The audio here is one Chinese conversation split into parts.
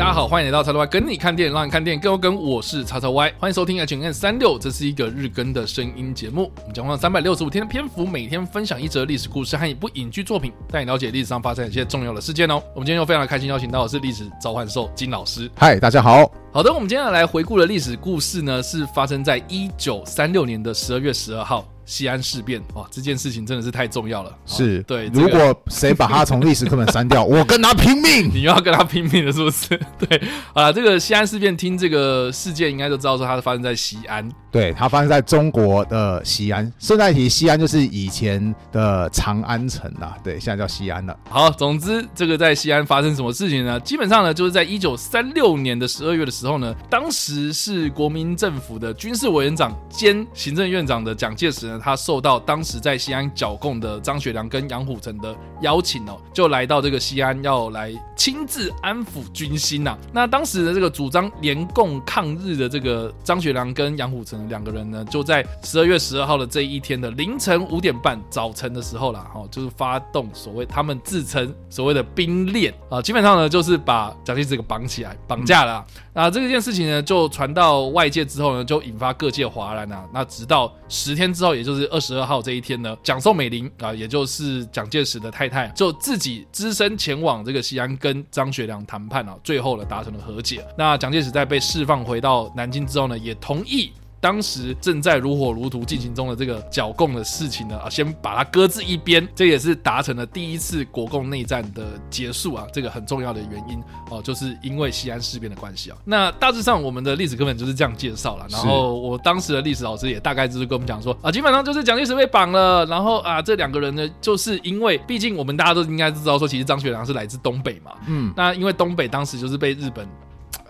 大家好，欢迎来到叉叉 Y 跟你看电影，让你看电影更有梗。我是叉叉 Y，欢迎收听 H N N 三六，这是一个日更的声音节目。我们将用三百六十五天的篇幅，每天分享一则历史故事和一部影剧作品，带你了解历史上发生一些重要的事件哦。我们今天又非常的开心，邀请到的是历史召唤兽金老师。嗨，大家好。好的，我们今天要来回顾的历史故事呢，是发生在一九三六年的十二月十二号。西安事变哇，这件事情真的是太重要了。是对，如果谁把他从历史课本删掉，我跟他拼命。你又要跟他拼命了，是不是？对啊，这个西安事变，听这个事件应该都知道说它是发生在西安。对，它发生在中国的西安。顺带提，西安就是以前的长安城啊。对，现在叫西安了。好，总之这个在西安发生什么事情呢？基本上呢，就是在一九三六年的十二月的时候呢，当时是国民政府的军事委员长兼行政院长的蒋介石呢。他受到当时在西安剿共的张学良跟杨虎城的邀请哦，就来到这个西安，要来亲自安抚军心呐。那当时的这个主张联共抗日的这个张学良跟杨虎城两个人呢，就在十二月十二号的这一天的凌晨五点半早晨的时候啦，哈，就是发动所谓他们自称所谓的兵链啊，基本上呢就是把蒋介石给绑起来绑架了。那这件事情呢，就传到外界之后呢，就引发各界哗然啊。那直到十天之后，也就是二十二号这一天呢，蒋宋美龄啊，也就是蒋介石的太太，就自己只身前往这个西安跟张学良谈判啊，最后呢达成了和解。那蒋介石在被释放回到南京之后呢，也同意。当时正在如火如荼进行中的这个剿共的事情呢，啊，先把它搁置一边，这也是达成了第一次国共内战的结束啊，这个很重要的原因哦，就是因为西安事变的关系啊。那大致上我们的历史课本就是这样介绍了，然后我当时的历史老师也大概就是跟我们讲说啊，基本上就是蒋介石被绑了，然后啊，这两个人呢，就是因为毕竟我们大家都应该知道说，其实张学良是来自东北嘛，嗯，那因为东北当时就是被日本。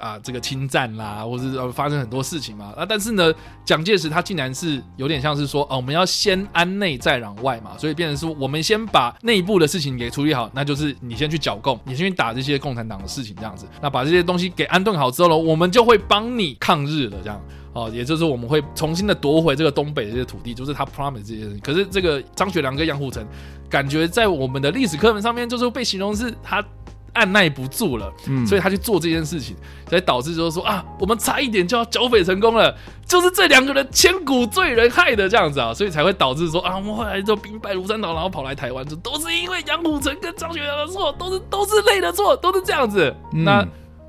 啊，这个侵占啦，或是呃发生很多事情嘛。啊，但是呢，蒋介石他竟然是有点像是说，哦、我们要先安内再攘外嘛，所以变成说，我们先把内部的事情给处理好，那就是你先去剿共，你先去打这些共产党的事情，这样子。那把这些东西给安顿好之后呢，我们就会帮你抗日了，这样。哦，也就是我们会重新的夺回这个东北的这些土地，就是他 promise 这些事情。可是这个张学良跟杨虎城，感觉在我们的历史课本上面，就是被形容是他。按耐不住了，嗯，所以他去做这件事情，所以导致就是说啊，我们差一点就要剿匪成功了，就是这两个人千古罪人害的这样子啊，所以才会导致说啊，我们后来就兵败如山倒，然后跑来台湾，这都是因为杨虎城跟张学良的错，都是都是累的错，都是这样子。嗯、那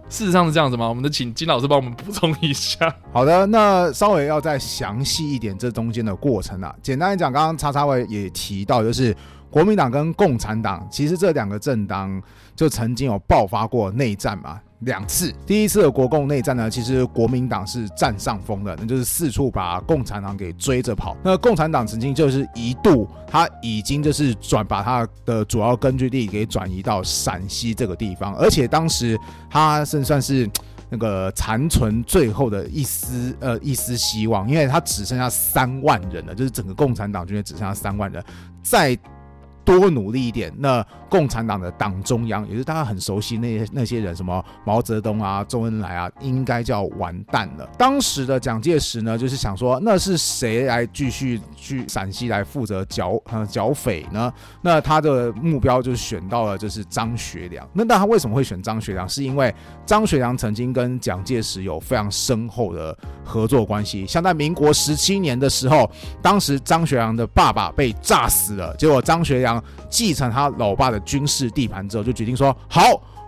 事实上是这样子吗？我们就请金老师帮我们补充一下。好的，那稍微要再详细一点这中间的过程啊。简单来讲，刚刚叉叉 Y 也提到，就是。国民党跟共产党其实这两个政党就曾经有爆发过内战嘛，两次。第一次的国共内战呢，其实国民党是占上风的，那就是四处把共产党给追着跑。那共产党曾经就是一度，他已经就是转把他的主要根据地给转移到陕西这个地方，而且当时他甚算是那个残存最后的一丝呃一丝希望，因为他只剩下三万人了，就是整个共产党军队只剩下三万人，在。多努力一点，那共产党的党中央，也是大家很熟悉那些那些人，什么毛泽东啊、周恩来啊，应该就要完蛋了。当时的蒋介石呢，就是想说，那是谁来继续去陕西来负责剿呃剿匪呢？那他的目标就是选到了就是张学良。那那他为什么会选张学良？是因为张学良曾经跟蒋介石有非常深厚的合作关系。像在民国十七年的时候，当时张学良的爸爸被炸死了，结果张学良。继承他老爸的军事地盘之后，就决定说好，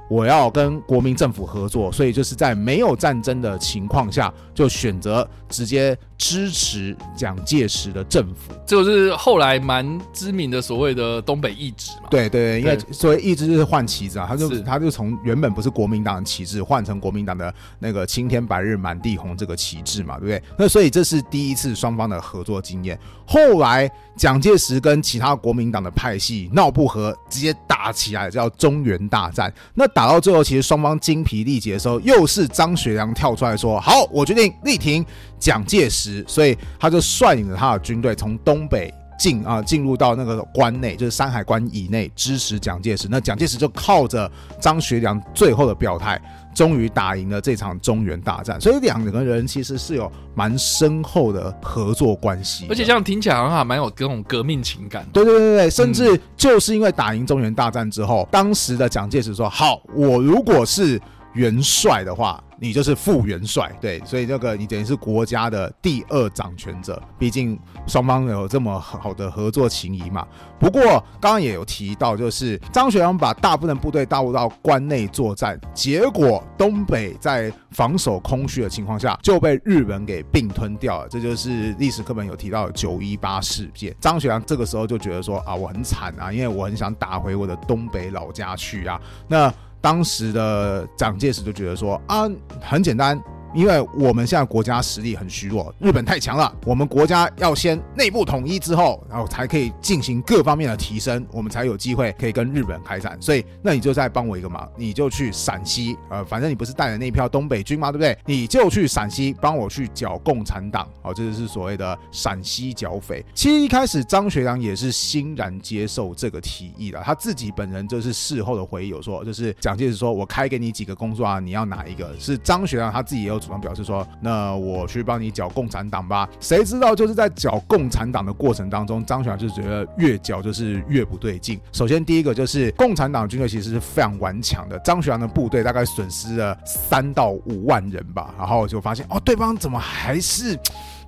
我要跟国民政府合作，所以就是在没有战争的情况下，就选择直接支持蒋介石的政府。就是后来蛮知名的所谓的东北易子嘛？对对，因为所谓义直就是换旗子啊，他就他就从原本不是国民党的旗帜换成国民党的那个青天白日满地红这个旗帜嘛，对不对？那所以这是第一次双方的合作经验。后来蒋介石跟其他国民党的派系闹不和，直接打起来，叫中原大战。那打到最后，其实双方精疲力竭的时候，又是张学良跳出来说：“好，我决定力挺蒋介石。”所以他就率领着他的军队从东北进啊进入到那个关内，就是山海关以内支持蒋介石。那蒋介石就靠着张学良最后的表态。终于打赢了这场中原大战，所以两个人其实是有蛮深厚的合作关系，而且这样听起来好像还蛮有这种革命情感。对对对对，甚至就是因为打赢中原大战之后，当时的蒋介石说：“好，我如果是元帅的话，你就是副元帅，对，所以这个你等于是国家的第二掌权者。毕竟双方有这么好的合作情谊嘛。不过刚刚也有提到，就是张学良把大部分部队大入到关内作战，结果东北在防守空虚的情况下就被日本给并吞掉了。这就是历史课本有提到的九一八事件。张学良这个时候就觉得说啊，我很惨啊，因为我很想打回我的东北老家去啊。那当时的蒋介石就觉得说啊，很简单。因为我们现在国家实力很虚弱，日本太强了。我们国家要先内部统一之后，然后才可以进行各方面的提升，我们才有机会可以跟日本开战。所以，那你就再帮我一个忙，你就去陕西，呃，反正你不是带了那票东北军吗？对不对？你就去陕西帮我去剿共产党，哦，这就是所谓的陕西剿匪。其实一开始张学良也是欣然接受这个提议的，他自己本人就是事后的回忆有说，就是蒋介石说我开给你几个工作啊，你要哪一个？是张学良他自己也有。主动表示说：“那我去帮你剿共产党吧。”谁知道就是在剿共产党的过程当中，张学良就觉得越剿就是越不对劲。首先，第一个就是共产党军队其实是非常顽强的，张学良的部队大概损失了三到五万人吧。然后就发现哦，对方怎么还是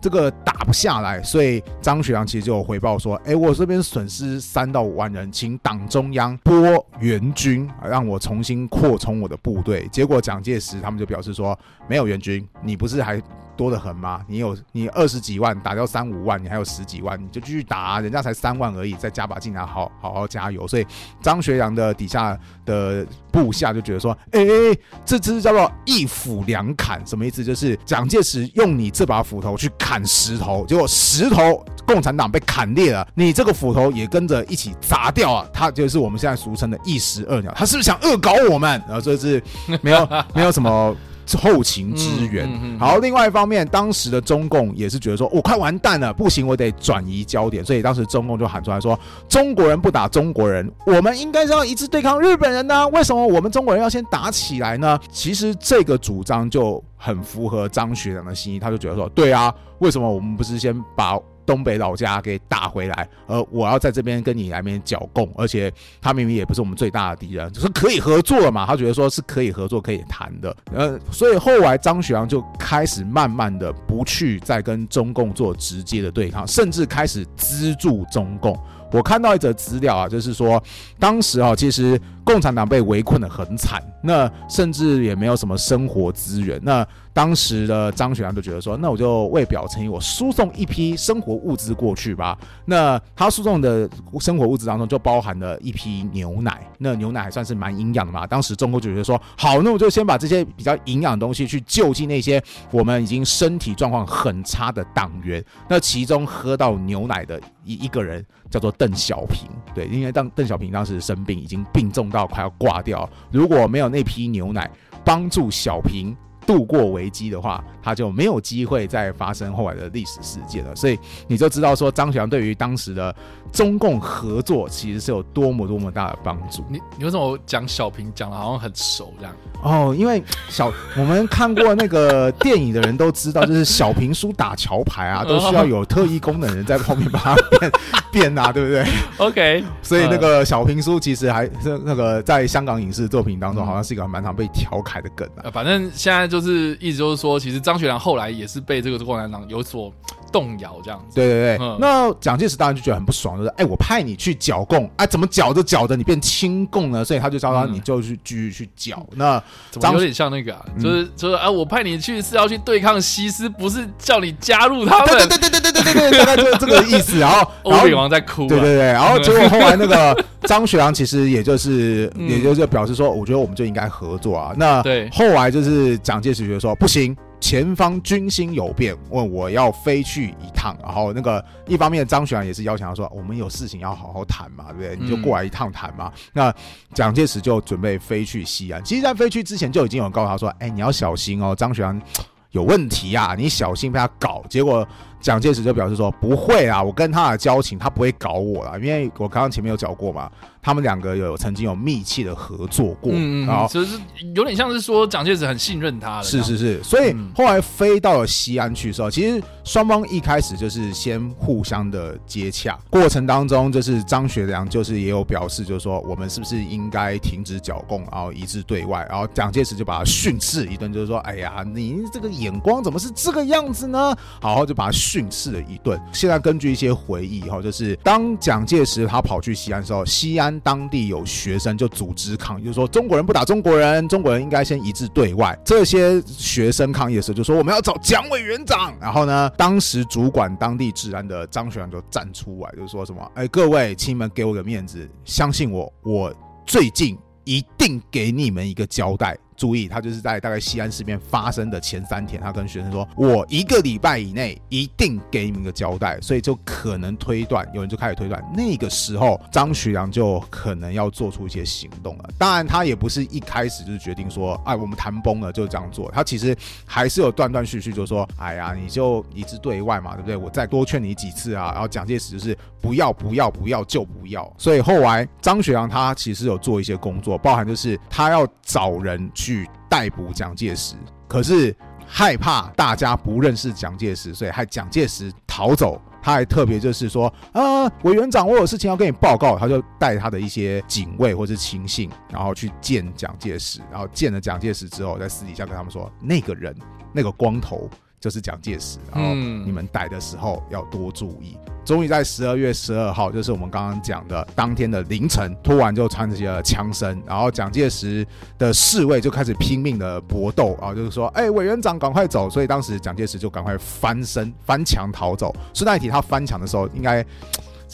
这个打不下来？所以张学良其实就有回报说：“哎，我这边损失三到五万人，请党中央拨援军，让我重新扩充我的部队。”结果蒋介石他们就表示说：“没有援军。”，你不是还多得很吗？你有你二十几万打掉三五万，你还有十几万，你就继续打，人家才三万而已，再加把劲啊，好好好加油。所以张学良的底下的部下就觉得说，哎、欸，这只是叫做一斧两砍，什么意思？就是蒋介石用你这把斧头去砍石头，结果石头共产党被砍裂了，你这个斧头也跟着一起砸掉啊，他就是我们现在俗称的一石二鸟，他是不是想恶搞我们？然后这是没有 没有什么。后勤支援，好。另外一方面，当时的中共也是觉得说，我快完蛋了，不行，我得转移焦点。所以当时中共就喊出来说，中国人不打中国人，我们应该是要一致对抗日本人呢？为什么我们中国人要先打起来呢？其实这个主张就很符合张学良的心意，他就觉得说，对啊，为什么我们不是先把东北老家给打回来，而我要在这边跟你来边剿共，而且他明明也不是我们最大的敌人，就是可以合作了嘛。他觉得说是可以合作、可以谈的。呃，所以后来张学良就开始慢慢的不去再跟中共做直接的对抗，甚至开始资助中共。我看到一则资料啊，就是说当时啊，其实共产党被围困得很惨，那甚至也没有什么生活资源。那当时的张学良就觉得说，那我就为表诚意，我输送一批生活物资过去吧。那他输送的生活物资当中就包含了一批牛奶，那牛奶还算是蛮营养的嘛。当时中国就觉得说，好，那我就先把这些比较营养的东西去救济那些我们已经身体状况很差的党员。那其中喝到牛奶的一一个人叫做邓小平，对，因为当邓小平当时生病，已经病重到快要挂掉，如果没有那批牛奶帮助小平。度过危机的话，他就没有机会再发生后来的历史事件了。所以你就知道说，张学良对于当时的中共合作其实是有多么多么大的帮助。你你为什么讲小平讲的好像很熟这样？哦，因为小我们看过那个电影的人都知道，就是小平叔打桥牌啊，都需要有特异功能人在后面把它变 变啊，对不对？OK，所以那个小平叔其实还是那个在香港影视作品当中，好像是一个蛮常被调侃的梗啊。反正现在就。就是意思就是说，其实张学良后来也是被这个共产党有所动摇，这样子。对对对。嗯、那蒋介石当然就觉得很不爽，就是哎，我派你去剿共，哎，怎么剿着剿着你变亲共呢？所以他就叫他你就去继续去剿。嗯、那怎么有点像那个、啊，就是、嗯、就是啊，我派你去是要去对抗西斯，不是叫你加入他们。对对对对对对对对，大概就是这个意思。然后欧炳王在哭、啊。对对对。然后结果后来那个张学良其实也就是，嗯、也就是表示说，我觉得我们就应该合作啊。那对，后来就是蒋介石觉得说不行。前方军心有变，问我要飞去一趟，然后那个一方面张学良也是邀请他说，我们有事情要好好谈嘛，对不对？你就过来一趟谈嘛。嗯、那蒋介石就准备飞去西安，其实，在飞去之前就已经有人告诉他说，哎，你要小心哦，张学良 有问题啊，你小心被他搞。结果。蒋介石就表示说不会啊，我跟他的交情，他不会搞我啦，因为我刚刚前面有讲过嘛。他们两个有曾经有密切的合作过，嗯，然后就是有点像是说蒋介石很信任他了，是是是，所以后来飞到了西安去的时候，其实双方一开始就是先互相的接洽，过程当中就是张学良就是也有表示，就是说我们是不是应该停止剿共，然后一致对外，然后蒋介石就把他训斥一顿，就是说，哎呀，你这个眼光怎么是这个样子呢？好好就把他训斥了一顿。现在根据一些回忆哈，就是当蒋介石他跑去西安的时候，西安。当地有学生就组织抗议，就是说中国人不打中国人，中国人应该先一致对外。这些学生抗议的时候就说我们要找蒋委员长。然后呢，当时主管当地治安的张学良就站出来，就说什么：“哎，各位，亲们给我个面子，相信我，我最近一定给你们一个交代。”注意，他就是在大概西安事变发生的前三天，他跟学生说：“我一个礼拜以内一定给你们个交代。”所以就可能推断，有人就开始推断，那个时候张学良就可能要做出一些行动了。当然，他也不是一开始就是决定说：“哎，我们谈崩了就这样做。”他其实还是有断断续续，就说：“哎呀，你就一致对外嘛，对不对？我再多劝你几次啊。”然后蒋介石就是不要不要不要就不要。所以后来张学良他其实有做一些工作，包含就是他要找人去逮捕蒋介石，可是害怕大家不认识蒋介石，所以害蒋介石逃走。他还特别就是说啊，委员长，我有事情要跟你报告。他就带他的一些警卫或是亲信，然后去见蒋介石。然后见了蒋介石之后，在私底下跟他们说，那个人，那个光头。就是蒋介石，然后你们逮的时候要多注意。终于在十二月十二号，就是我们刚刚讲的当天的凌晨，突然就传起了枪声，然后蒋介石的侍卫就开始拼命的搏斗啊，就是说，哎，委员长赶快走。所以当时蒋介石就赶快翻身翻墙逃走。顺带一提，他翻墙的时候应该。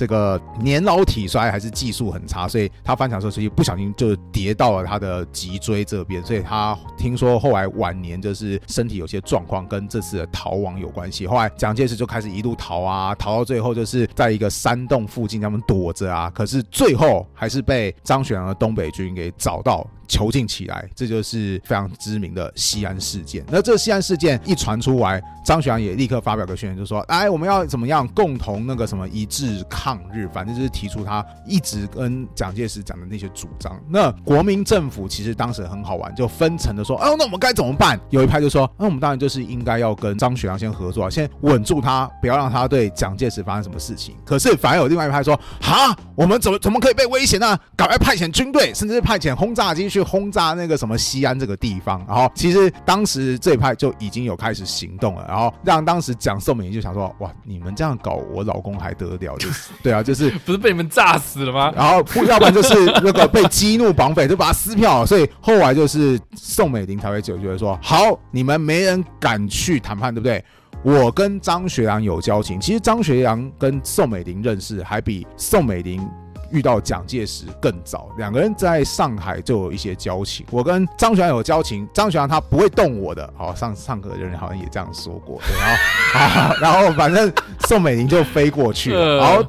这个年老体衰还是技术很差，所以他翻墙的时候，所以不小心就跌到了他的脊椎这边，所以他听说后来晚年就是身体有些状况，跟这次的逃亡有关系。后来蒋介石就开始一路逃啊，逃到最后就是在一个山洞附近，他们躲着啊，可是最后还是被张学良的东北军给找到。囚禁起来，这就是非常知名的西安事件。那这西安事件一传出来，张学良也立刻发表个宣言，就说：“哎，我们要怎么样共同那个什么一致抗日？反正就是提出他一直跟蒋介石讲的那些主张。”那国民政府其实当时很好玩，就分层的说：“哦，那我们该怎么办？”有一派就说：“那我们当然就是应该要跟张学良先合作，先稳住他，不要让他对蒋介石发生什么事情。”可是反而有另外一派说：“哈，我们怎么怎么可以被威胁呢？赶快派遣军队，甚至是派遣轰炸机去。”轰炸那个什么西安这个地方，然后其实当时这一派就已经有开始行动了，然后让当时讲宋美龄就想说，哇，你们这样搞，我老公还得了？就是 对啊，就是不是被你们炸死了吗？然后不要不然就是那个被激怒绑匪就把他撕票，所以后来就是宋美龄才会就觉得说，好，你们没人敢去谈判，对不对？我跟张学良有交情，其实张学良跟宋美龄认识还比宋美龄。遇到蒋介石更早，两个人在上海就有一些交情。我跟张学良有交情，张学良他不会动我的。好，上上课的人好像也这样说过。对，然后 啊，然后反正宋美龄就飞过去了。然后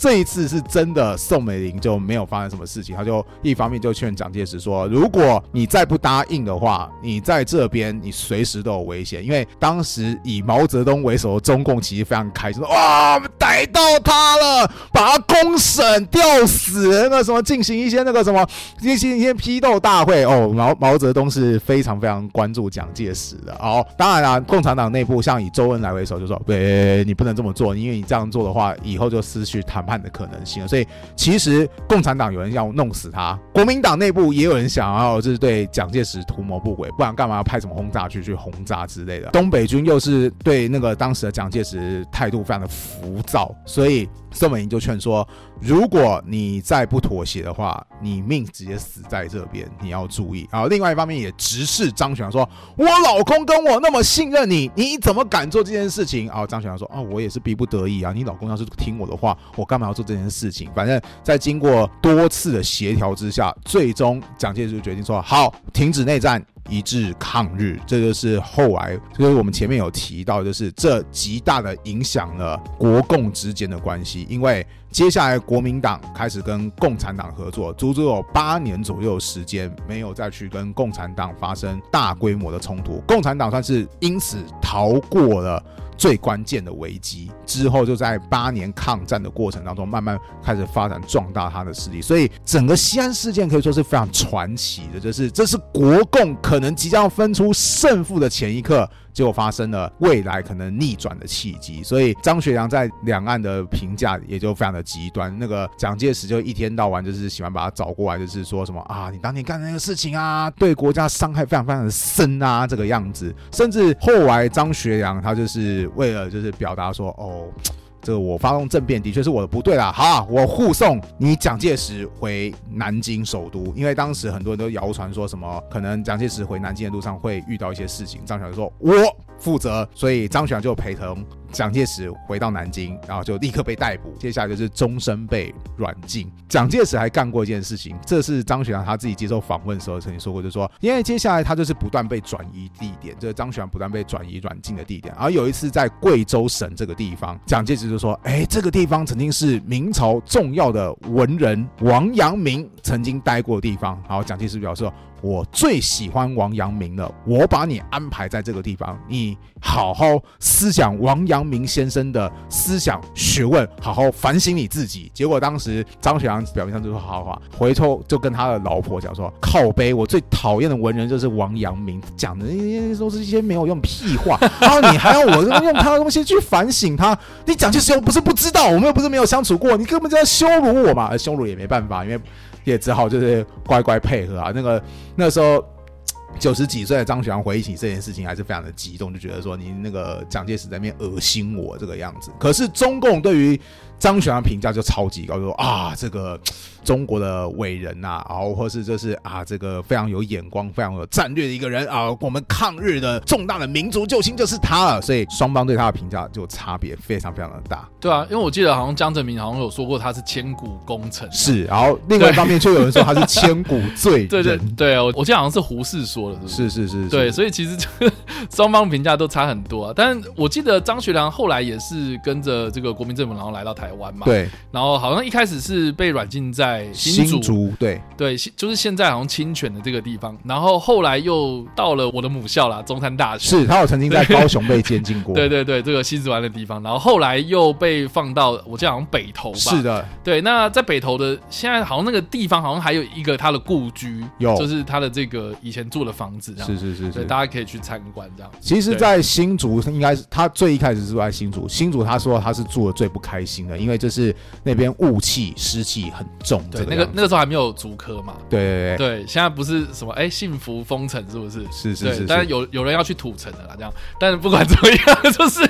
这一次是真的，宋美龄就没有发生什么事情。他就一方面就劝蒋介石说：“如果你再不答应的话，你在这边你随时都有危险。”因为当时以毛泽东为首的中共其实非常开心，说：“哇，我们逮到他了，把他公审吊。”死人了什么？进行一些那个什么，进行一些批斗大会哦。毛毛泽东是非常非常关注蒋介石的哦。当然啦，共产党内部像以周恩来为首，就说：“对，你不能这么做，因为你这样做的话，以后就失去谈判的可能性了。”所以，其实共产党有人要弄死他，国民党内部也有人想要就是对蒋介石图谋不轨，不然干嘛要派什么轰炸机去轰炸之类的？东北军又是对那个当时的蒋介石态度非常的浮躁，所以。宋美龄就劝说：“如果你再不妥协的话，你命直接死在这边，你要注意。”然后另外一方面也直视张学良说：“我老公跟我那么信任你，你怎么敢做这件事情？”然后张学良说：“啊，我也是逼不得已啊，你老公要是听我的话，我干嘛要做这件事情？反正，在经过多次的协调之下，最终蒋介石就决定说：好，停止内战。”一致抗日，这就是后来，就是我们前面有提到，就是这极大的影响了国共之间的关系，因为接下来国民党开始跟共产党合作，足足有八年左右时间没有再去跟共产党发生大规模的冲突，共产党算是因此逃过了最关键的危机。之后就在八年抗战的过程当中，慢慢开始发展壮大他的势力。所以整个西安事件可以说是非常传奇的，就是这是国共可能即将分出胜负的前一刻。就发生了未来可能逆转的契机，所以张学良在两岸的评价也就非常的极端。那个蒋介石就一天到晚就是喜欢把他找过来，就是说什么啊，你当年干的那个事情啊，对国家伤害非常非常的深啊，这个样子。甚至后来张学良他就是为了就是表达说，哦。这我发动政变的确是我的不对啦。好，我护送你蒋介石回南京首都，因为当时很多人都谣传说什么可能蒋介石回南京的路上会遇到一些事情。张学良说：“我负责。”所以张学良就陪同。蒋介石回到南京，然后就立刻被逮捕，接下来就是终身被软禁。蒋介石还干过一件事情，这是张学良他自己接受访问的时候曾经说过，就说，因为接下来他就是不断被转移地点，这个张学良不断被转移软禁的地点。而有一次在贵州省这个地方，蒋介石就说：“哎，这个地方曾经是明朝重要的文人王阳明曾经待过的地方。”然后蒋介石表示。我最喜欢王阳明了，我把你安排在这个地方，你好好思想王阳明先生的思想学问，好好反省你自己。结果当时张学良表面上就说好好话，回头就跟他的老婆讲说靠背，我最讨厌的文人就是王阳明，讲的那些都是一些没有用屁话，然后你还要我用他的东西去反省他，你蒋介石又不是不知道，我们又不是没有相处过，你根本就在羞辱我嘛，而羞辱也没办法，因为。也只好就是乖乖配合啊。那个那时候九十几岁的张学良回忆起这件事情，还是非常的激动，就觉得说你那个蒋介石在那边恶心我这个样子。可是中共对于张学良评价就超级高，就说啊这个。中国的伟人呐，然后或是就是啊，这个非常有眼光、非常有战略的一个人啊，我们抗日的重大的民族救星就是他了。所以双方对他的评价就差别非常非常的大。对啊，因为我记得好像江泽民好像有说过他是千古 功臣，是。然后另外一方面却有人说他是千古罪人。对对对啊，我我记得好像是胡适说的，是是是是，是。对，所以其实这个 双方评价都差很多啊。但我记得张学良后来也是跟着这个国民政府，然后来到台湾嘛。对。然后好像一开始是被软禁在新竹。对对，就是现在好像清泉的这个地方，然后后来又到了我的母校啦，中山大学。是他有曾经在高雄被监禁过。对对对，这个西子湾的地方，然后后来又被放到我记得好像北投吧。是的，对。那在北投的现在好像那个地方好像还有一个他的故居，有就是他的这个以前住的房子。是是是是，对，大家可以去参观这样。其实，在新竹应该是他最一开始是住在新竹，新竹他说他是住的最不开心的，因为就是那边雾气湿气很重。对，那个那个时候还没有竹科。嘛，对对对，对，现在不是什么哎、欸，幸福封城是不是？是是是，但是有有人要去土城的啦，这样。但是不管怎么样，就是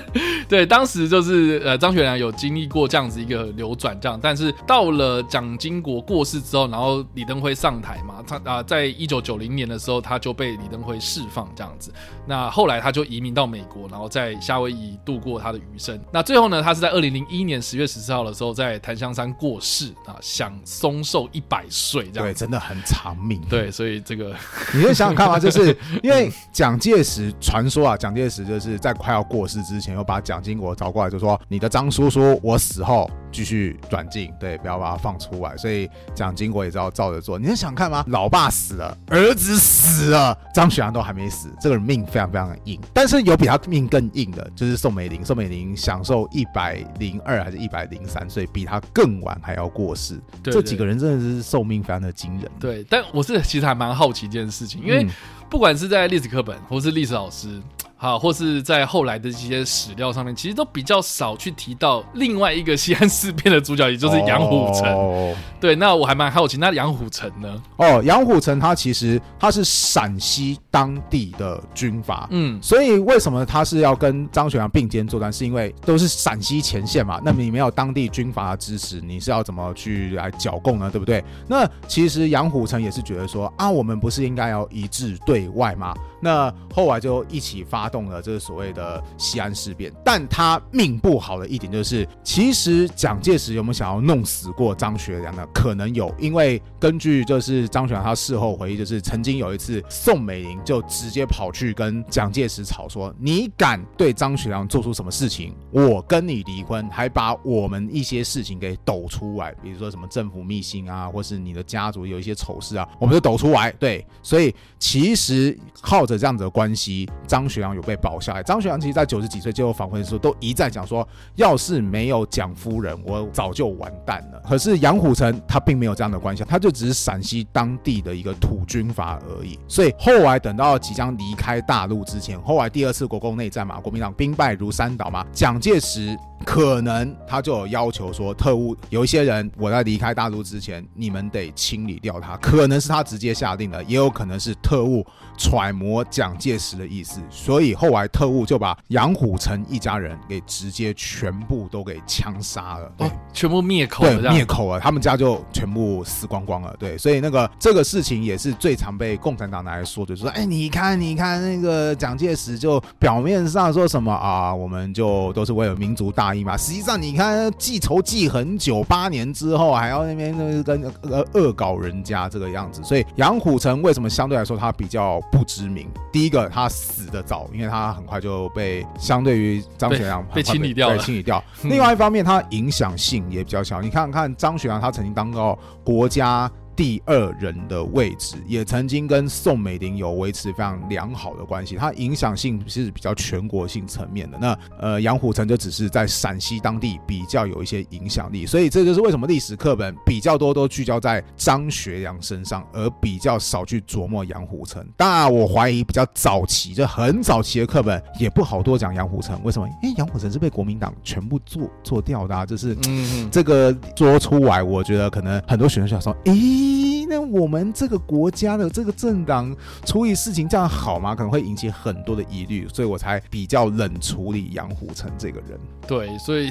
对，当时就是呃，张学良有经历过这样子一个流转，这样。但是到了蒋经国过世之后，然后李登辉上台嘛，他啊、呃，在一九九零年的时候，他就被李登辉释放这样子。那后来他就移民到美国，然后在夏威夷度过他的余生。那最后呢，他是在二零零一年十月十四号的时候，在檀香山过世啊，享寿寿一百岁这样对。真的很长命，对，所以这个 你就想想看嘛，就是 因为蒋介石传说啊，蒋介石就是在快要过世之前，又把蒋经国找过来，就说你的张叔叔我死后继续转进，对，不要把它放出来。所以蒋经国也知道照着做。你是想看吗？老爸死了，儿子死了，张学良都还没死，这个人命非常非常的硬。但是有比他命更硬的，就是宋美龄。宋美龄享受一百零二还是一百零三岁，比他更晚还要过世。对这几个人真的是寿命非常的惊人。对，但我是其实还蛮好奇一件事情，因为不管是在历史课本或是历史老师。好，或是在后来的这些史料上面，其实都比较少去提到另外一个西安事变的主角，也就是杨虎城。Oh. 对，那我还蛮好奇，那杨虎城呢？哦，杨虎城他其实他是陕西当地的军阀，嗯，所以为什么他是要跟张学良并肩作战？是因为都是陕西前线嘛，那么你没有当地军阀的支持，你是要怎么去来剿共呢？对不对？那其实杨虎城也是觉得说啊，我们不是应该要一致对外吗？那后来就一起发动了这个所谓的西安事变，但他命不好的一点就是，其实蒋介石有没有想要弄死过张学良呢？可能有，因为根据就是张学良他事后回忆，就是曾经有一次宋美龄就直接跑去跟蒋介石吵说：“你敢对张学良做出什么事情，我跟你离婚。”还把我们一些事情给抖出来，比如说什么政府密信啊，或是你的家族有一些丑事啊，我们就抖出来。对，所以其实靠着这样子的关系，张学良。有被保下来。张学良其实，在九十几岁接受访问的时候，都一再讲说，要是没有蒋夫人，我早就完蛋了。可是杨虎城他并没有这样的关系，他就只是陕西当地的一个土军阀而已。所以后来等到即将离开大陆之前，后来第二次国共内战嘛，国民党兵败如山倒嘛，蒋介石。可能他就有要求说，特务有一些人，我在离开大陆之前，你们得清理掉他。可能是他直接下令的，也有可能是特务揣摩蒋介石的意思，所以后来特务就把杨虎城一家人给直接全部都给枪杀了，对，哦、全部灭口了，对，灭口了，他们家就全部死光光了，对，所以那个这个事情也是最常被共产党拿来说的，就是说，哎，你看，你看那个蒋介石就表面上说什么啊，我们就都是为了民族大义。嘛，实际上你看记仇记很久，八年之后还要那边跟呃恶搞人家这个样子，所以杨虎城为什么相对来说他比较不知名？第一个他死的早，因为他很快就被相对于张学良被，被清理掉了，清理掉。另外一方面，他影响性也比较小。你看看张学良，他曾经当过国家。第二人的位置，也曾经跟宋美龄有维持非常良好的关系，他影响性是比较全国性层面的。那呃，杨虎城就只是在陕西当地比较有一些影响力，所以这就是为什么历史课本比较多都聚焦在张学良身上，而比较少去琢磨杨虎城。当然，我怀疑比较早期，就很早期的课本也不好多讲杨虎城。为什么？因为杨虎城是被国民党全部做做掉的啊，就是嗯，这个说出来，我觉得可能很多学生想说，诶。那我们这个国家的这个政党处理事情这样好吗？可能会引起很多的疑虑，所以我才比较冷处理杨虎城这个人。对，所以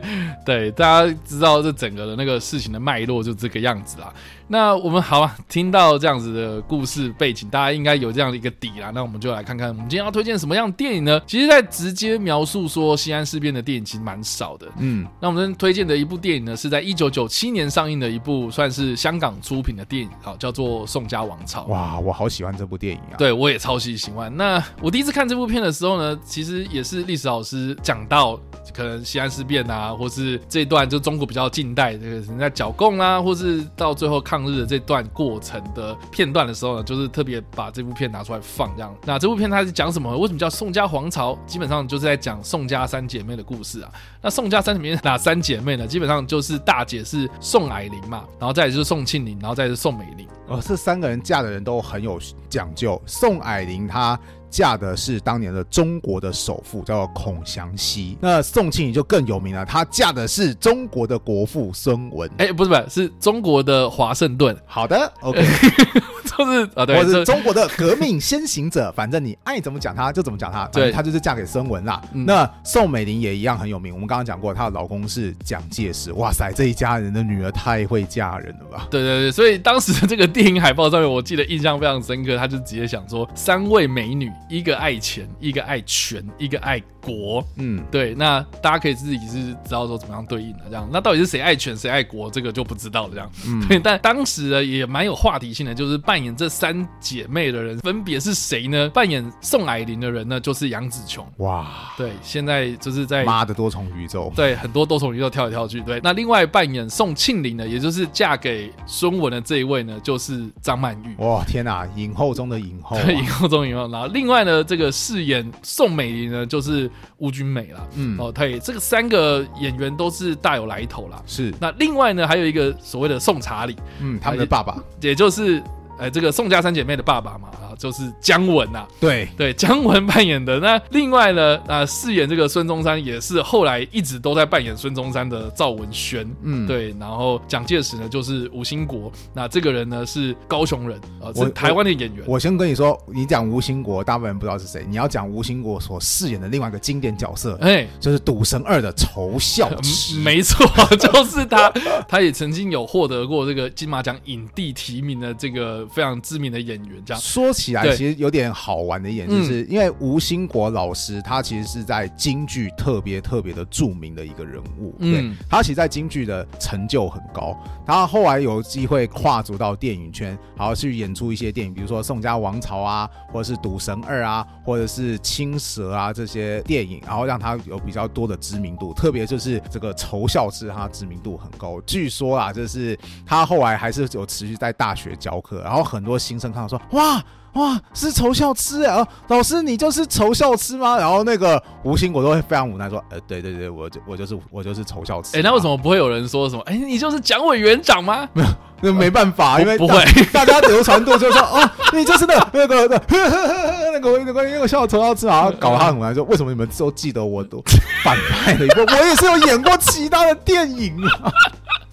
对大家知道这整个的那个事情的脉络就这个样子啦。那我们好啊，听到这样子的故事背景，大家应该有这样的一个底啦。那我们就来看看，我们今天要推荐什么样的电影呢？其实，在直接描述说西安事变的电影其实蛮少的。嗯，那我们推荐的一部电影呢，是在一九九七年上映的一部，算是香港出品的电影，好，叫做《宋家王朝》。哇，我好喜欢这部电影啊！对，我也超级喜欢。那我第一次看这部片的时候呢，其实也是历史老师讲到，可能西安事变啊，啊或是这段就中国比较近代这个人在剿共啊，或是到最后抗日的这段过程的片段的时候呢，就是特别把这部片拿出来放这样。那这部片它是讲什么？为什么叫宋家皇朝？基本上就是在讲宋家三姐妹的故事啊。那宋家三姐妹哪三姐妹呢？基本上就是大姐是宋霭龄嘛，然后再就是宋庆龄，然后再是宋美龄。哦，这三个人嫁的人都很有讲究。宋霭龄她。嫁的是当年的中国的首富，叫做孔祥熙。那宋庆龄就更有名了，她嫁的是中国的国父孙文。哎，不是不是，是中国的华盛顿。好的，OK，就是啊，对，我是中国的革命先行者。反正你爱怎么讲他就怎么讲他。对，她就是嫁给孙文啦。嗯、那宋美龄也一样很有名。我们刚刚讲过，她的老公是蒋介石。哇塞，这一家人的女儿太会嫁人了吧？对对对，所以当时的这个电影海报上面，我记得印象非常深刻。他就直接想说，三位美女。一个爱钱，一个爱权，一个爱国。嗯，对。那大家可以自己是知道说怎么样对应的这样。那到底是谁爱犬，谁爱国，这个就不知道了这样。嗯，对。但当时呢也蛮有话题性的，就是扮演这三姐妹的人分别是谁呢？扮演宋霭龄的人呢，就是杨紫琼。哇，对。现在就是在妈的多重宇宙，对，很多多重宇宙跳来跳去。对。那另外扮演宋庆龄的，也就是嫁给孙文的这一位呢，就是张曼玉。哇，天哪，影后中的影后，啊，对，影后中的影后。然后另外。另外呢，这个饰演宋美龄呢，就是鄔君美啦。嗯，哦，对，这个三个演员都是大有来头啦。是。那另外呢，还有一个所谓的宋查理，嗯，他们的爸爸，也就是呃，这个宋家三姐妹的爸爸嘛。就是姜文呐、啊，对对，姜文扮演的。那另外呢，啊，饰演这个孙中山也是后来一直都在扮演孙中山的赵文轩，嗯，对。然后蒋介石呢，就是吴兴国。那这个人呢是高雄人，啊，是台湾的演员。我先跟你说，你讲吴兴国，大部分人不知道是谁。你要讲吴兴国所饰演的另外一个经典角色，哎，就是《赌神二》的仇笑、嗯。没错，就是他。他也曾经有获得过这个金马奖影帝提名的这个非常知名的演员。这样说起。起来其实有点好玩的一点，就是因为吴兴国老师，他其实是在京剧特别特别的著名的一个人物。对，他其实，在京剧的成就很高。他后来有机会跨足到电影圈，然后去演出一些电影，比如说《宋家王朝》啊，或者是《赌神二》啊，或者是《青蛇》啊这些电影，然后让他有比较多的知名度。特别就是这个仇笑是他知名度很高。据说啊，就是他后来还是有持续在大学教课，然后很多新生看到说，哇。哇，是仇笑痴啊！老师，你就是仇笑痴吗？然后那个吴兴国都会非常无奈说，呃，对对对，我就我就是我就是仇笑痴。哎，那为什么不会有人说什么？哎，你就是蒋委员长吗？没有，那没办法，因为不会，大家流传度就是说，哦，你就是那那个那那个那个那个笑仇笑痴啊，搞他很无奈说，为什么你们都记得我都反派的一个？我也是有演过其他的电影啊。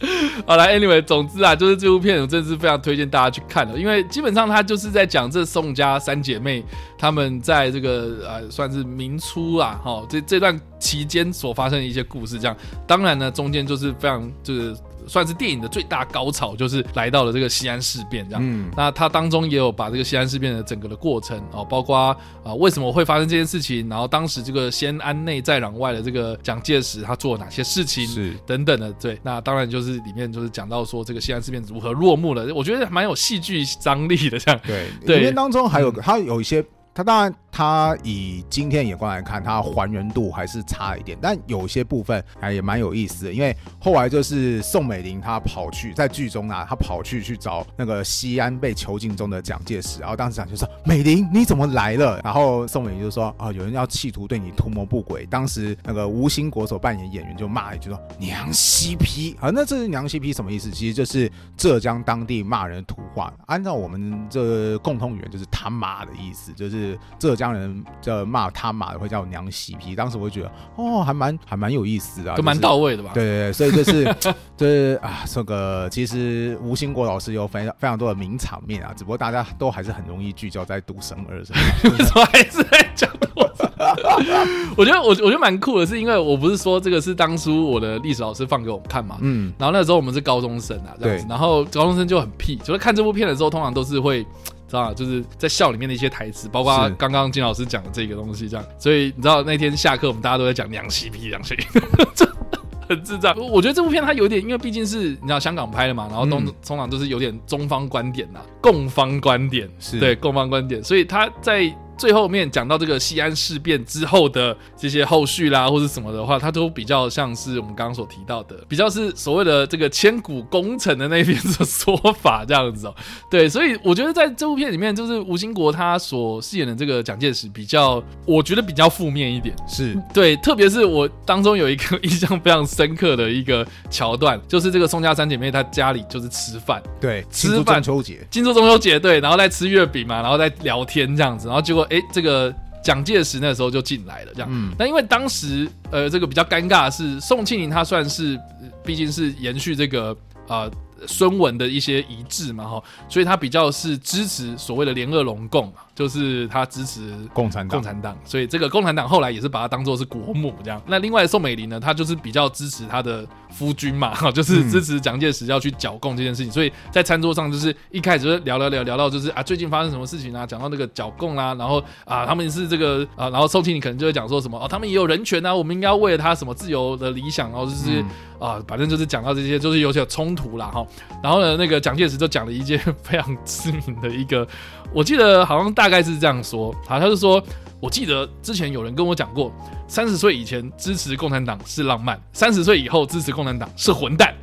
好来，Anyway，总之啊，就是这部片我真的是非常推荐大家去看的，因为基本上它就是在讲这宋家三姐妹她们在这个呃算是明初啊，哈，这这段期间所发生的一些故事，这样，当然呢，中间就是非常就是。算是电影的最大高潮，就是来到了这个西安事变这样。嗯，那它当中也有把这个西安事变的整个的过程哦，包括啊、呃、为什么会发生这件事情，然后当时这个先安内再攘外的这个蒋介石他做了哪些事情，是等等的。对，那当然就是里面就是讲到说这个西安事变如何落幕了，我觉得蛮有戏剧张力的这样。对，对，里面当中还有它有一些。他当然，它以今天眼光来看，它还原度还是差一点，但有些部分还也蛮有意思的。因为后来就是宋美龄，她跑去在剧中啊，她跑去去找那个西安被囚禁中的蒋介石，然后当时蒋介石说：“美龄，你怎么来了？”然后宋美龄就说：“啊，有人要企图对你图谋不轨。”当时那个吴兴国所扮演演员就骂一句说：“娘西皮！”啊，那这是娘西皮什么意思？其实就是浙江当地骂人的土话，按照我们这共通语言就是他妈的意思，就是。浙江人叫骂他妈的会叫娘洗皮，当时我就觉得哦，还蛮还蛮有意思的，啊，都蛮到位的吧？对对对，所以就是 就是啊，这个其实吴兴国老师有非常非常多的名场面啊，只不过大家都还是很容易聚焦在赌神二身上，为什么还是在讲我 觉得我我觉得蛮酷的，是因为我不是说这个是当初我的历史老师放给我们看嘛，嗯，然后那时候我们是高中生啊，这样子，然后高中生就很屁，就是看这部片的时候，通常都是会。啊，就是在笑里面的一些台词，包括刚刚金老师讲的这个东西，这样。所以你知道那天下课，我们大家都在讲娘西皮，娘西 很智障。我觉得这部片它有点，因为毕竟是你知道香港拍的嘛，然后通通常都是有点中方观点呐，共方观点，是对共方观点，所以他在。最后面讲到这个西安事变之后的这些后续啦，或者什么的话，它都比较像是我们刚刚所提到的，比较是所谓的这个千古功臣的那边的说法这样子哦。对，所以我觉得在这部片里面，就是吴兴国他所饰演的这个蒋介石，比较我觉得比较负面一点。是对，特别是我当中有一个印象非常深刻的一个桥段，就是这个宋家三姐妹她家里就是吃饭，对，吃饭中秋节，庆祝中秋节，对，然后在吃月饼嘛，然后在聊天这样子，然后结果。哎，这个蒋介石那时候就进来了，这样。嗯，那因为当时，呃，这个比较尴尬的是，宋庆龄他算是，毕竟是延续这个啊。呃孙文的一些遗志嘛，哈，所以他比较是支持所谓的联俄龙共，就是他支持共产党共产党，所以这个共产党后来也是把他当做是国母这样。那另外宋美龄呢，她就是比较支持她的夫君嘛，哈，就是支持蒋介石要去剿共这件事情。所以在餐桌上就是一开始就是聊聊聊聊到就是啊最近发生什么事情啊，讲到那个剿共啊，然后啊他们是这个啊，然后宋庆龄可能就会讲说什么哦，他们也有人权啊，我们应该要为了他什么自由的理想，然后就是。嗯啊，反正就是讲到这些，就是有些冲突啦哈。然后呢，那个蒋介石就讲了一件 非常知名的一个，我记得好像大概是这样说，好，他就说，我记得之前有人跟我讲过，三十岁以前支持共产党是浪漫，三十岁以后支持共产党是混蛋，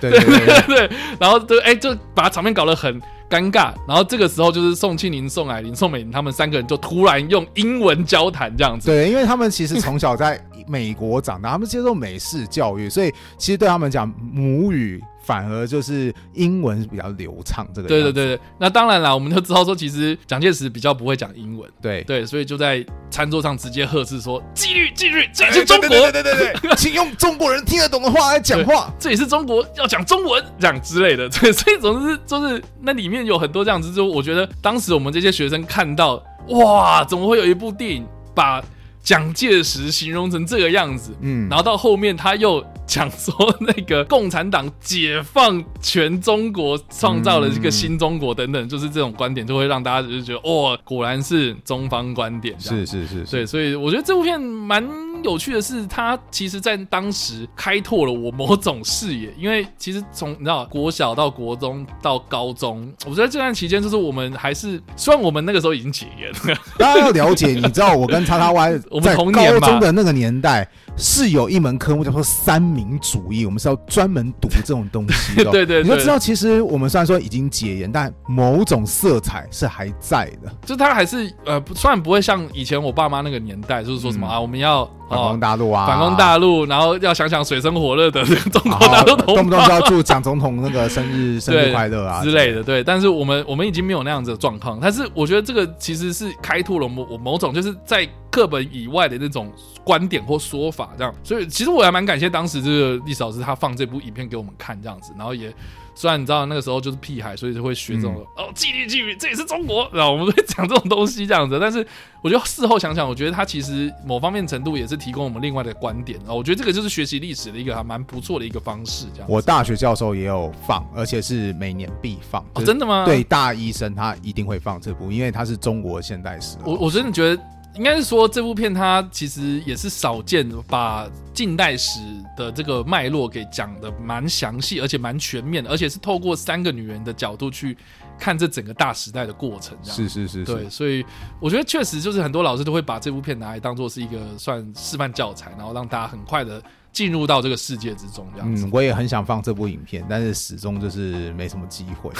对对对 对。然后就哎，就把场面搞得很尴尬。然后这个时候就是宋庆龄、宋霭龄、宋美龄他们三个人就突然用英文交谈这样子。对，因为他们其实从小在。美国长大，他们接受美式教育，所以其实对他们讲母语反而就是英文比较流畅。这个对对对对，那当然啦，我们就知道说，其实蒋介石比较不会讲英文，对。对，所以就在餐桌上直接呵斥说：“纪律纪律，这里是中国，对对对对对，请用中国人听得懂的话来讲话，这也是中国，要讲中文，这样之类的。”对，所以总之就是那里面有很多这样子，就我觉得当时我们这些学生看到，哇，怎么会有一部电影把蒋介石形容成这个样子，嗯，然后到后面他又讲说那个共产党解放全中国，创造了这个新中国等等，就是这种观点就会让大家就觉得，哦，果然是中方观点，是是是，是，对，所以我觉得这部片蛮有趣的是，它其实在当时开拓了我某种视野，因为其实从你知道国小到国中到高中，我觉得这段期间就是我们还是，虽然我们那个时候已经解严了，大家要了解，你知道我跟叉叉 Y 我们同年高中的那个年代。是有一门科目叫做三民主义，我们是要专门读这种东西的。对，对对，你就知道，其实我们虽然说已经解严，但某种色彩是还在的。就它还是呃，虽然不会像以前我爸妈那个年代，就是说什么、嗯、啊，我们要反攻大陆啊，反攻大陆，然后要想想水深火热的这个中国大陆，动不动就要祝蒋总统那个生日 生日快乐啊之类的。对，但是我们我们已经没有那样子的状况。但是我觉得这个其实是开拓了某某种，就是在课本以外的那种观点或说法，这样。所以其实我还蛮感谢当时这个历史老师，他放这部影片给我们看，这样子，然后也。虽然你知道那个时候就是屁孩，所以就会学这种、嗯、哦，纪律纪律，这也是中国，然后我们会讲这种东西这样子。但是我觉得事后想想，我觉得他其实某方面程度也是提供我们另外的观点啊。我觉得这个就是学习历史的一个还蛮不错的一个方式。这样，我大学教授也有放，而且是每年必放。哦，真的吗？对，大医生他一定会放这部，因为他是中国现代史。我我真的觉得。应该是说，这部片它其实也是少见把近代史的这个脉络给讲的蛮详细，而且蛮全面的，而且是透过三个女人的角度去看这整个大时代的过程。这样是是是，对，所以我觉得确实就是很多老师都会把这部片拿来当做是一个算示范教材，然后让大家很快的。进入到这个世界之中，这样子。嗯，我也很想放这部影片，但是始终就是没什么机会。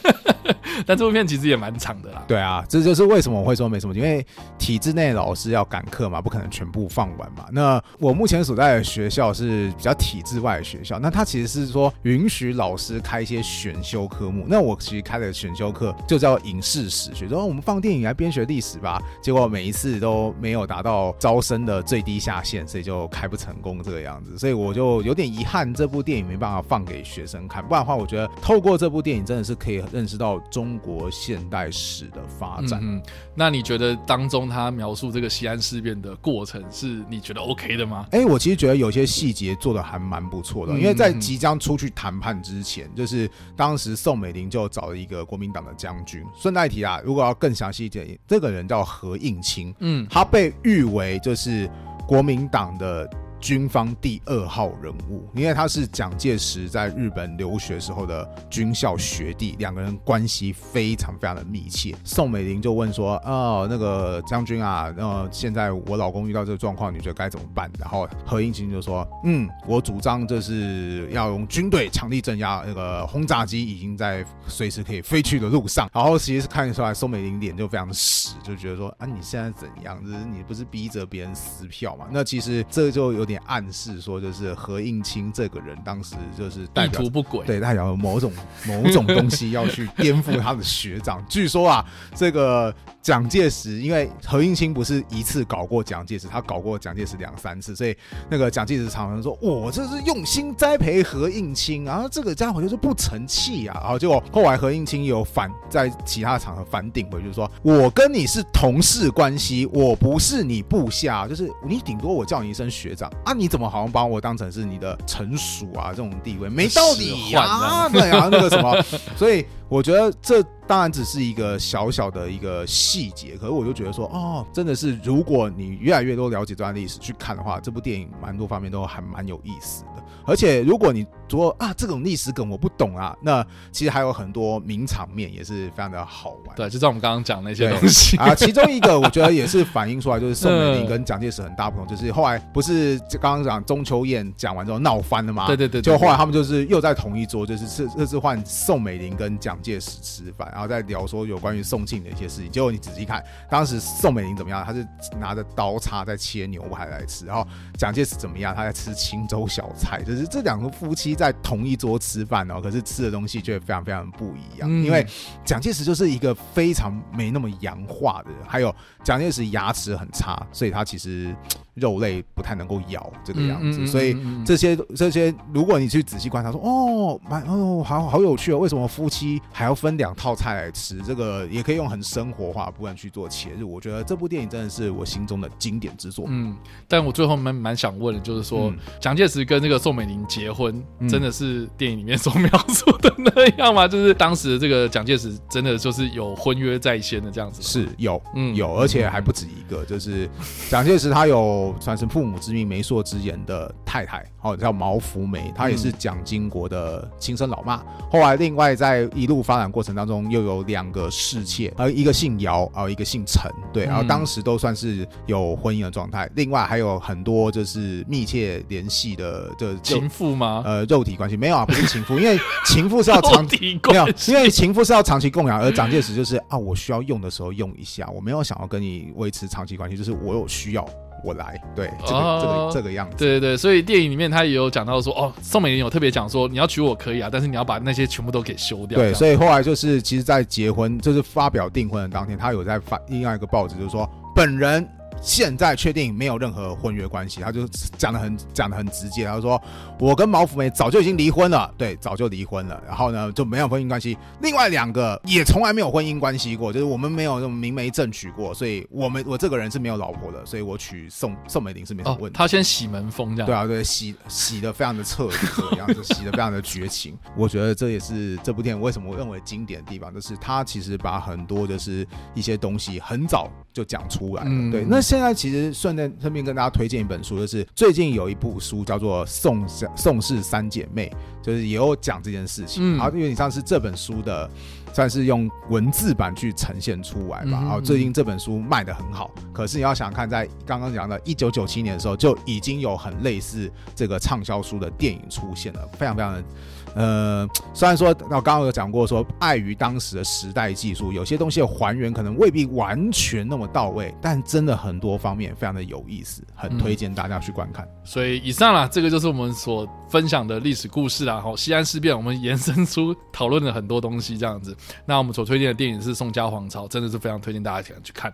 但这部片其实也蛮长的啦。对啊，这就是为什么我会说没什么，因为体制内老师要赶课嘛，不可能全部放完嘛。那我目前所在的学校是比较体制外的学校，那他其实是说允许老师开一些选修科目。那我其实开的选修课就叫影视史学，说我们放电影来边学历史吧。结果每一次都没有达到招生的最低下限，所以就开不成功这个。样子，所以我就有点遗憾，这部电影没办法放给学生看。不然的话，我觉得透过这部电影，真的是可以认识到中国现代史的发展。嗯，那你觉得当中他描述这个西安事变的过程，是你觉得 OK 的吗？哎、欸，我其实觉得有些细节做的还蛮不错的，因为在即将出去谈判之前，就是当时宋美龄就找了一个国民党的将军。顺带提啊，如果要更详细一点，这个人叫何应钦，嗯，他被誉为就是国民党的。军方第二号人物，因为他是蒋介石在日本留学时候的军校学弟，两个人关系非常非常的密切。宋美龄就问说：“哦，那个将军啊，呃，现在我老公遇到这个状况，你觉得该怎么办？”然后何应钦就说：“嗯，我主张就是要用军队强力镇压，那个轰炸机已经在随时可以飞去的路上。”然后其实看出来，宋美龄脸就非常的死，就觉得说：“啊，你现在怎样？就是你不是逼着别人撕票嘛？”那其实这就有。点暗示说，就是何应钦这个人当时就是意图不轨，对，代表某种某种东西要去颠覆他的学长。据说啊，这个蒋介石，因为何应钦不是一次搞过蒋介石，他搞过蒋介石两三次，所以那个蒋介石常常说：“我这是用心栽培何应钦，然后这个家伙就是不成器啊。”然后结果后来何应钦有反在其他场合反顶回，就是说我跟你是同事关系，我不是你部下，就是你顶多我叫你一声学长。啊！你怎么好像把我当成是你的臣属啊？这种地位没道理啊！对啊，那个什么，所以我觉得这。当然只是一个小小的一个细节，可是我就觉得说，哦，真的是，如果你越来越多了解这段历史去看的话，这部电影蛮多方面都还蛮有意思的。而且如果你说啊，这种历史梗我不懂啊，那其实还有很多名场面也是非常的好玩。对，就像我们刚刚讲那些东西 啊，其中一个我觉得也是反映出来，就是宋 美龄跟蒋介石很大不同，就是后来不是刚刚讲中秋宴讲完之后闹翻了吗？对对对，就后来他们就是又在同一桌，就是这这次换宋美龄跟蒋介石吃饭。然后在聊说有关于宋庆的一些事情，结果你仔细看，当时宋美龄怎么样？她是拿着刀叉在切牛排来吃，然后蒋介石怎么样？他在吃青州小菜，就是这两个夫妻在同一桌吃饭哦，可是吃的东西却非常非常不一样。因为蒋介石就是一个非常没那么洋化的人，还有蒋介石牙齿很差，所以他其实。肉类不太能够咬这个样子，所以这些这些，如果你去仔细观察说，哦，蛮哦，好好有趣哦，为什么夫妻还要分两套菜来吃？这个也可以用很生活化不断去做切入。我觉得这部电影真的是我心中的经典之作。嗯，但我最后蛮蛮想问的，就是说蒋介石跟这个宋美龄结婚，真的是电影里面所描述的那样吗？就是当时这个蒋介石真的就是有婚约在先的这样子？是有，嗯，有，而且还不止一个，就是 蒋介石他有。有算是父母之命、媒妁之言的太太，哦，叫毛福梅，她也是蒋经国的亲生老妈。嗯、后来另外在一路发展过程当中，又有两个侍妾，呃，一个姓姚，呃，一个姓陈，对，然后当时都算是有婚姻的状态。另外还有很多就是密切联系的，就情妇吗？呃，肉体关系没有啊，不是情妇，因为情妇是要长期没有，因为情妇是要长期供养，而蒋介石就是啊，我需要用的时候用一下，我没有想要跟你维持长期关系，就是我有需要。我来，对，这个、哦、这个这个样子，对对对，所以电影里面他也有讲到说，哦，宋美龄有特别讲说，你要娶我可以啊，但是你要把那些全部都给休掉。对，所以后来就是，其实，在结婚就是发表订婚的当天，他有在发另外一个报纸，就是说本人。现在确定没有任何婚约关系，他就讲得很讲得很直接，他说我跟毛福梅早就已经离婚了，对，早就离婚了，然后呢就没有婚姻关系。另外两个也从来没有婚姻关系过，就是我们没有那种明媒正娶过，所以我们我这个人是没有老婆的，所以我娶宋宋美龄是没什么问题。哦，他先洗门风这样，对啊，对，洗洗的非常的彻底，这个样子洗的非常的绝情。我觉得这也是这部电影为什么我认为经典的地方，就是他其实把很多就是一些东西很早就讲出来了，嗯、对，那。现在其实顺便顺便跟大家推荐一本书，就是最近有一部书叫做《宋宋氏三姐妹》，就是也有讲这件事情。然后因为你上次这本书的算是用文字版去呈现出来吧。然后最近这本书卖的很好，可是你要想看，在刚刚讲的一九九七年的时候，就已经有很类似这个畅销书的电影出现了，非常非常的。呃，虽然说我刚刚有讲过说，碍于当时的时代技术，有些东西的还原可能未必完全那么到位，但真的很多方面非常的有意思，很推荐大家去观看。嗯、所以以上啦，这个就是我们所分享的历史故事啦。好，西安事变，我们延伸出讨论了很多东西，这样子。那我们所推荐的电影是《宋家皇朝》，真的是非常推荐大家去看。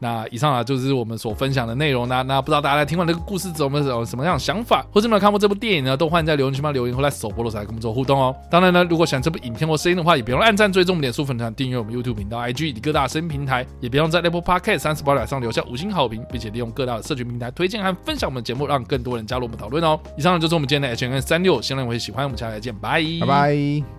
那以上啊，就是我们所分享的内容啦。那不知道大家在听完这个故事之后，有没有什么样的想法，或者有没有看过这部电影呢？都欢迎在留言区帮留言，或在首播的时候来跟我们做互动哦。当然呢，如果喜欢这部影片或声音的话，也别忘按赞、追踪我们脸书粉团、订阅我们 YouTube 频道、IG 以及各大声音平台，也别忘在 Apple Podcast 三十八点上留下五星好评，并且利用各大社群平台推荐和分享我们的节目，让更多人加入我们讨论哦。以上呢就是我们今天的 H&M 365，希望你会喜欢。我们下次再见，拜拜。